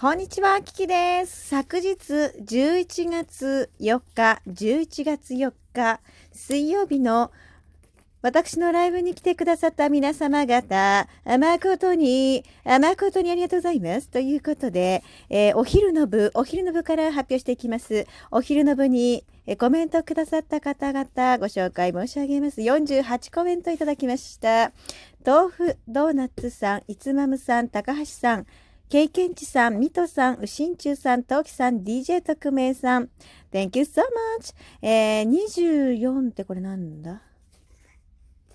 こんにちは、キキです。昨日11月4日、11月4日、水曜日の私のライブに来てくださった皆様方、誠に、誠にありがとうございます。ということで、えーお昼の部、お昼の部から発表していきます。お昼の部に、えコメントくださった方々、ご紹介申し上げます。48コメントいただきました。豆腐ドーナツさん、いつまむさん、高橋さん、経験値さん、ミトさん、うしんちゅうさん、トウキさん、DJ 特命さん。Thank you so much! えー、24ってこれなんだ？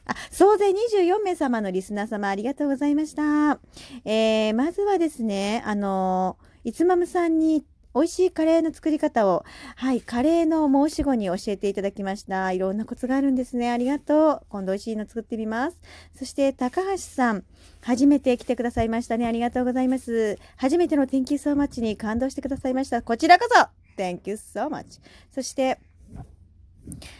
あ、総勢24名様のリスナー様ありがとうございました。えー、まずはですね、あの、いつまむさんに美味しいカレーの作り方を、はい、カレーの申し子に教えていただきました。いろんなコツがあるんですね。ありがとう。今度美味しいの作ってみます。そして、高橋さん。初めて来てくださいましたね。ありがとうございます。初めての Thank you so much に感動してくださいました。こちらこそ Thank you so much. そして、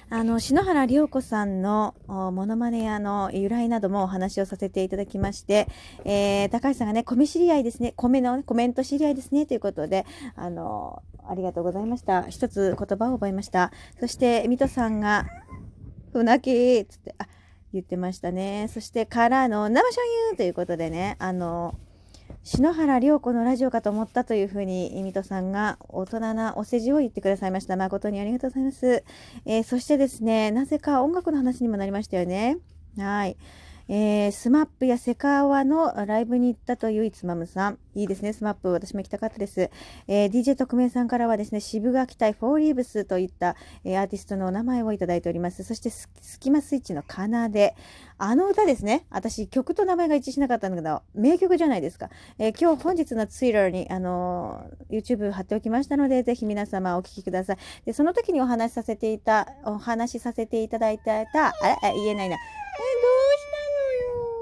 あの、篠原涼子さんのおモノマネやの由来などもお話をさせていただきまして、えー、高橋さんがね、米知り合いですね、米の、コメント知り合いですね、ということで、あの、ありがとうございました。一つ言葉を覚えました。そして、水戸さんが、ふなきつって、あ、言ってましたね。そして、からの生醤油ということでね、あの、篠原涼子のラジオかと思ったというふうに、ミトさんが大人なお世辞を言ってくださいました。誠にありがとうございます。えーそしてですね、なぜか音楽の話にもなりましたよね。はい。えー、スマップやセカオワのライブに行ったといういつまむさん。いいですね、スマップ。私も行きたかったです。えー DJ 特命さんからはですね、渋垣隊フォーリーブスといった、えーアーティストのお名前をいただいております。そしてス、スキマスイッチの奏で。あの歌ですね。私、曲と名前が一致しなかったんだけど、名曲じゃないですか。えー今日本日のツイッターに、あのー YouTube 貼っておきましたので、ぜひ皆様お聞きください。で、その時にお話しさせていた、お話しさせていただいた、あれ、言えないな。え、どうしたのよ。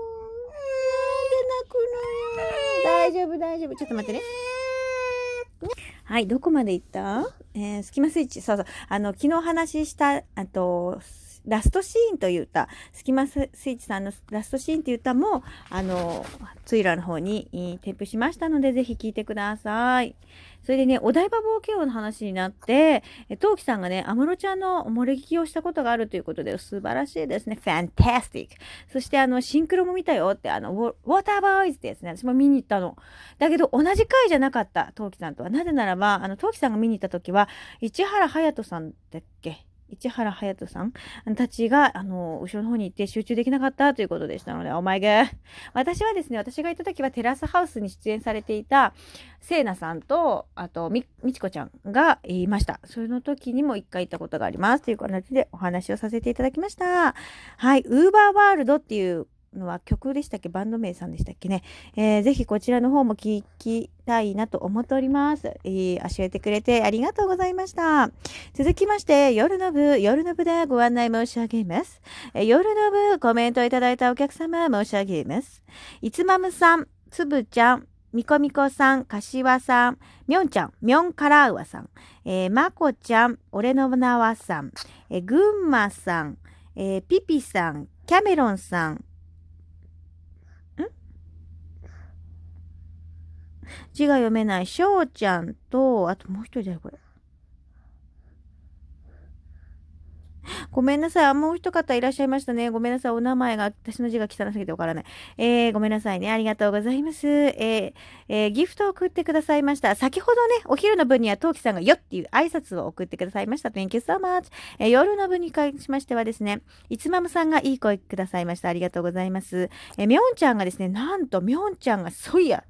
なんで泣くのよ。大丈夫。ちょっと待ってね。はい、どこまで行った？えー、スキマスイッチ、そうそう、あの、昨日話した、あと、ラストシーンという歌、スキマスイッチさんのラストシーンという歌も、あの、ツイラーの方にえー添付しましたので、ぜひ聴いてください。それでね、お台場冒険王の話になって、えトウキさんがね、安室ちゃんの漏れ聞きをしたことがあるということで、素晴らしいですね。fantastic! そして、あの、シンクロも見たよって、あの、ウォウォーターボーイズってやつね、私も見に行ったの。だけど、同じ回じゃなかった、トウキさんとは。なぜならば、あの、トウキさんが見に行った時は、市原隼人さんだっけ？市原隼人さんたちが、あの、後ろの方に行って集中できなかったということでしたので、お前が。私はですね、私が行った時はテラスハウスに出演されていた、せいなさんと、あと、み、みちこちゃんがいました。その時にも一回行ったことがあります。という形でお話をさせていただきました。はい、ウーバーワールドっていうのは曲でしたっけ？バンド名さんでしたっけね？えーぜひこちらの方も聞きたいなと思っております。えー教えてくれてありがとうございました。続きまして、夜の部、夜の部でご案内申し上げます。えー夜の部、コメントいただいたお客様申し上げます。いつまむさん、つぶちゃん、みこみこさん、かしわさん、みょんちゃん、みょんからうわさん、えーまこちゃん、俺の名はさん、えーぐんまさん、えーピピさん、キャメロンさん、字が読めない、しょうちゃんと、あともう一人だよ、これ。ごめんなさい。あ、もう一方いらっしゃいましたね。ごめんなさい。お名前が、私の字が汚すぎてわからない。えー、ごめんなさいね。ありがとうございます。えー、えーギフトを送ってくださいました。先ほどね、お昼の分には、トウキさんがよっていう挨拶を送ってくださいました。Thank you so much. えー夜の分に関しましてはですね、いつまむさんがいい声くださいました。ありがとうございます。えーみょんちゃんがですね、なんと、みょんちゃんがソイヤ。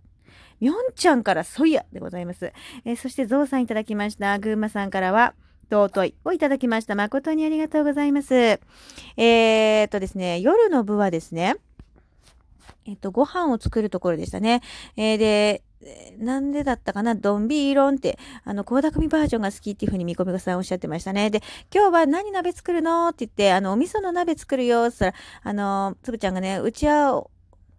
みょんちゃんからソイヤでございます。えーそして、ゾウさんいただきました。ぐんまさんからは、尊いをいただきました。誠にありがとうございます。えーっとですね、夜の部はですね、えっと、ご飯を作るところでしたね。えーで、なんでだったかな？ドンビーロンって、あの、高みバージョンが好きっていうふうにみこみこさんおっしゃってましたね。で、今日は何鍋作るの？って言って、あの、お味噌の鍋作るよって言ったら、あの、つぶちゃんがね、うちは、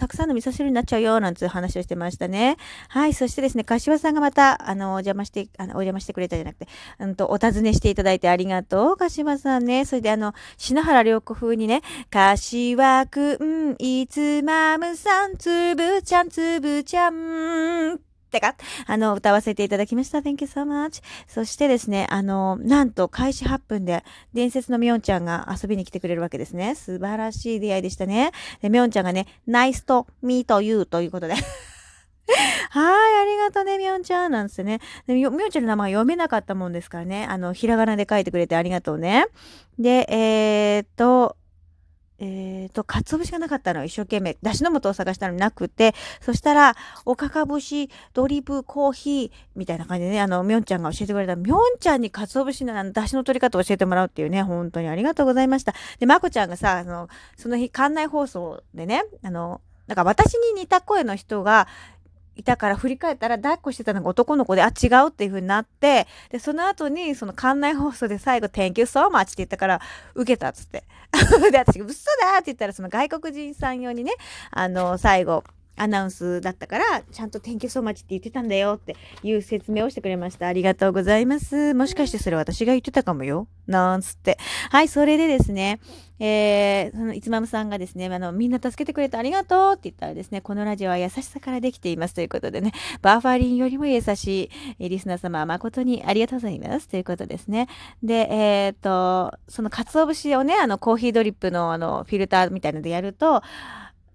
たくさんの味噌汁になっちゃうよ、なんていう話をしてましたね。はい。そしてですね、柏さんがまた、あの、お邪魔して、あの、お邪魔してくれたじゃなくて、うんと、お尋ねしていただいてありがとう、柏さんね。それであの、篠原涼子風にね、柏くん、いつまむさん、つぶちゃん、つぶちゃん、ってか、あの、歌わせていただきました。Thank you so much. そしてですね、あの、なんと開始8分で伝説のみょんちゃんが遊びに来てくれるわけですね。素晴らしい出会いでしたね。で、みょんちゃんがね、nice to meet you ということで。はい、ありがとうね、みょんちゃん。なんですね。みょんちゃんの名前読めなかったもんですからね。あの、ひらがなで書いてくれてありがとうね。で、えー、っと、えっ、ー、と、鰹節がなかったの。一生懸命。だしの素を探したのになくて、そしたら、おかか節、ドリブ、コーヒー、みたいな感じでね、あの、みょんちゃんが教えてくれた。みょんちゃんに鰹節のだしの取り方を教えてもらうっていうね、本当にありがとうございました。で、まこちゃんがさ、あの、その日、館内放送でね、あの、なんか私に似た声の人が、いたから振り返ったら抱っこしてたのが男の子で、あ、違うっていうふうになって、で、その後に、その館内放送で最後、Thank you so much って言ったから、受けたっつって。で、私、嘘だって言ったら、その外国人さん用にね、あの、最後、アナウンスだったから、ちゃんと天気そう待ちって言ってたんだよっていう説明をしてくれました。ありがとうございます。もしかしてそれ私が言ってたかもよ。なんつって。はい、それでですね、えー、そのいつまむさんがですね、あの、みんな助けてくれてありがとうって言ったらですね、このラジオは優しさからできていますということでね、バーファリンよりも優しいリスナー様誠にありがとうございますということですね。で、えっ、ー、と、その鰹節をね、あの、コーヒードリップのあの、フィルターみたいなのでやると、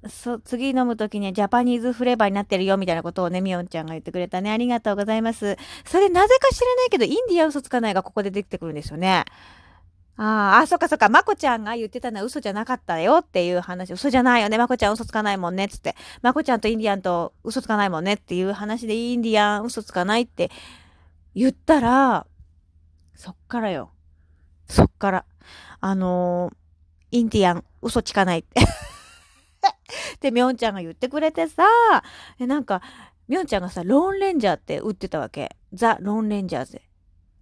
そ、次飲むときにジャパニーズフレーバーになってるよみたいなことをね、みおんちゃんが言ってくれたね。ありがとうございます。それなぜか知らないけど、インディア嘘つかないがここで出てくるんですよね。ああ、そっかそっか、まこちゃんが言ってたのは嘘じゃなかったよっていう話。嘘じゃないよね。まこちゃん嘘つかないもんね。つって。まこちゃんとインディアンと嘘つかないもんねっていう話でインディアン嘘つかないって言ったら、そっからよ。そっから。あのー、インディアン嘘つかないってってみょんちゃんが言ってくれてさ、なんか、みょんちゃんがさ、ローンレンジャーって打ってたわけ。ザ・ローンレンジャーズで。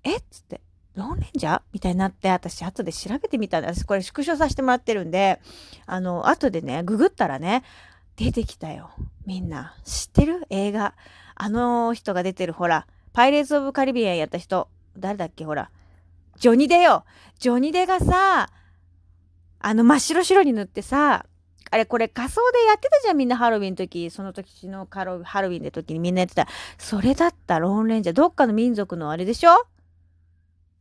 え？っつって。ローンレンジャー？みたいになって、私後で調べてみたんで、私これ縮小させてもらってるんで、あの、後でね、ググったらね、出てきたよ。みんな。知ってる？映画。あの人が出てる、ほら、パイレーツ・オブ・カリビアンやった人。誰だっけ？ほら。ジョニデよ。ジョニデがさ、あの真っ白白に塗ってさ、あれこれ仮装でやってたじゃんみんなハロウィンの時。その時のハロウィンの時にみんなやってた。それだったローンレンジャーどっかの民族のあれでしょ？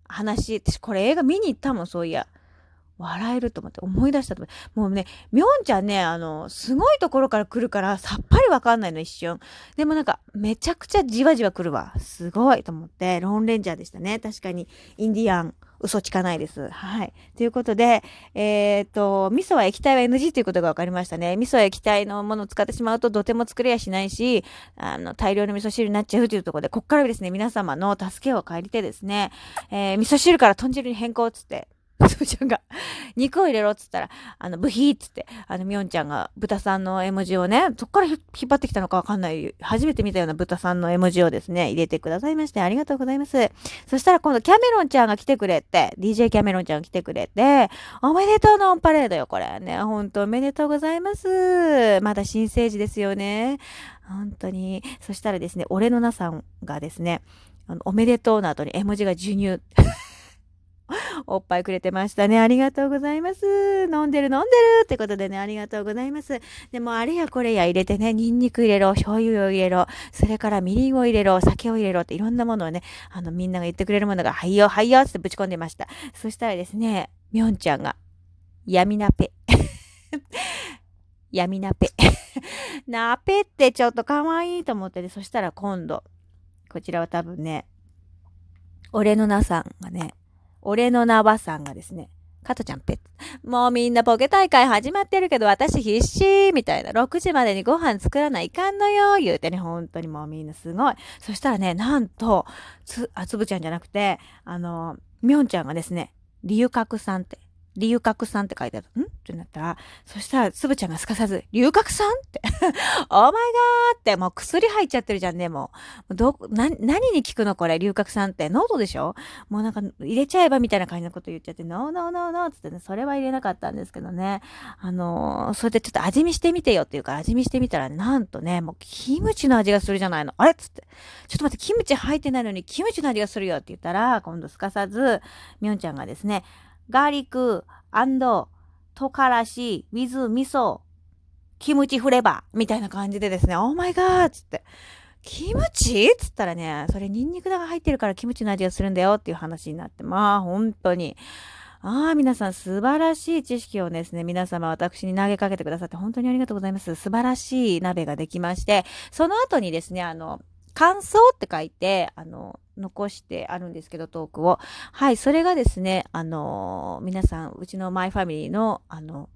話私これ映画見に行ったもんそういや。笑えると思って思い出したと思って。もうね、みょんちゃんね、あの、すごいところから来るからさっぱりわかんないの一瞬。でもなんか、めちゃくちゃじわじわ来るわ。すごいと思って、ローンレンジャーでしたね。確かに、インディアン、嘘つかないです。はい。ということで、えっ、と、味噌は液体は NG ということが分かりましたね。味噌は液体のものを使ってしまうととても作れやしないし、あの、大量の味噌汁になっちゃうというところで、こっからですね、皆様の助けを借りてですね、えー、味噌汁から豚汁に変更つって、つぶちゃんが、肉を入れろっつったら、あの、ブヒーっつって、あの、みょんちゃんが豚さんの絵文字をね、そっから引っ張ってきたのかわかんない、初めて見たような豚さんの絵文字をですね、入れてくださいまして、ありがとうございます。そしたら今度、キャメロンちゃんが来てくれて、DJ キャメロンちゃんが来てくれて、おめでとうのオンパレードよ、これね。ほんとおめでとうございます。まだ新生児ですよね。本当に。そしたらですね、俺のなさんがですね、あのおめでとうの後に絵文字が授乳。おっぱいくれてましたね。ありがとうございます。飲んでる飲んでるってことでね、ありがとうございます。でもあれやこれや入れてね、ニンニク入れろ、醤油を入れろ、それからみりんを入れろ、酒を入れろっていろんなものをね、あのみんなが言ってくれるものが、はいよ、はいよってぶち込んでました。そしたらですね、みょんちゃんが、闇ナペ。闇ナペ。ナペってちょっと可愛いと思ってね、そしたら今度、こちらは多分ね、俺のなさんがね、俺の名はさんがですね、加トちゃんペッ。もうみんなポケ大会始まってるけど私必死みたいな。6時までにご飯作らないかんのよ言うてね、本当にもうみんなすごい。そしたらね、なんと、つ、あつぶちゃんじゃなくて、あの、みょんちゃんがですね、理由角さんって、龍角さんって書いてある。ん？ってなったら、そしたら、つぶちゃんがすかさず、龍角さんって、オーマイガー、もう薬入っちゃってるじゃんね、もう。ど、な、何に効くのこれ、龍角さんって。ノートでしょ？もうなんか、入れちゃえばみたいな感じのこと言っちゃって、ノーノーノーノーつってね、それは入れなかったんですけどね。あのー、それでちょっと味見してみてよっていうか、味見してみたら、なんとね、もうキムチの味がするじゃないの。あれ？っつって。ちょっと待って、キムチ入ってないのに、キムチの味がするよって言ったら、今度すかさず、みょんちゃんがですね、ガーリックトからし、水、味噌、キムチフレバーみたいな感じでですね、オーマイガーつって。キムチ？っつったらね、それニンニクだが入ってるからキムチの味がするんだよっていう話になって、まあ本当に。ああ、皆さん素晴らしい知識をですね、皆様私に投げかけてくださって本当にありがとうございます。素晴らしい鍋ができまして、その後にですね、あの、感想って書いて、あの、残してあるんですけど、トークを。はい、それがですね、あの、皆さん、うちのマイファミリーの、あの、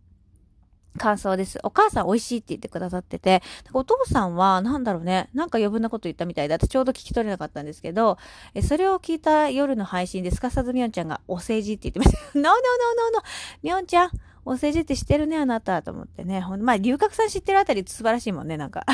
感想です。お母さん美味しいって言ってくださってて、お父さんはなんだろうね、なんか余分なこと言ったみたいで、私ちょうど聞き取れなかったんですけど、えそれを聞いた夜の配信ですかさずみおんちゃんがお世辞って言ってました。ノーノーノーノーノーみおんちゃん、お世辞って知ってるね、あなたと思ってね。ほんまあ、龍角さん知ってるあたり素晴らしいもんね、なんか。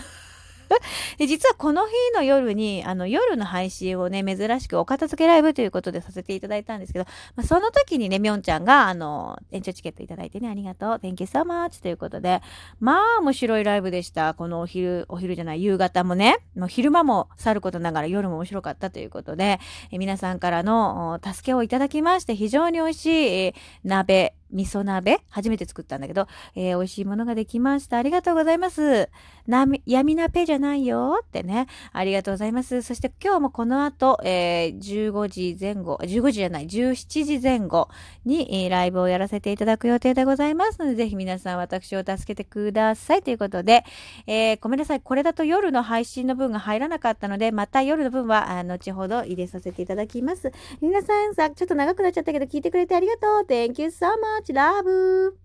で実はこの日の夜に、あの、夜の配信をね、珍しくお片付けライブということでさせていただいたんですけど、まあ、その時にね、みょんちゃんが、あの、延長チケットいただいてね、ありがとう、Thank you so much ということで、まあ、面白いライブでした。このお昼、お昼じゃない、夕方もね、もう昼間もさることながら夜も面白かったということで、え皆さんからの助けをいただきまして、非常に美味しい、鍋、味噌鍋？初めて作ったんだけど、えー、美味しいものができました。ありがとうございます。な、闇鍋じゃないよってね。ありがとうございます。そして今日もこの後、えー、15時前後、15時じゃない、17時前後に、えー、ライブをやらせていただく予定でございますので、ぜひ皆さん私を助けてくださいということで、えー、ごめんなさい。これだと夜の配信の分が入らなかったので、また夜の分は、後ほど入れさせていただきます。皆さんさ、ちょっと長くなっちゃったけど聞いてくれてありがとう。Thank you so much. ちラブ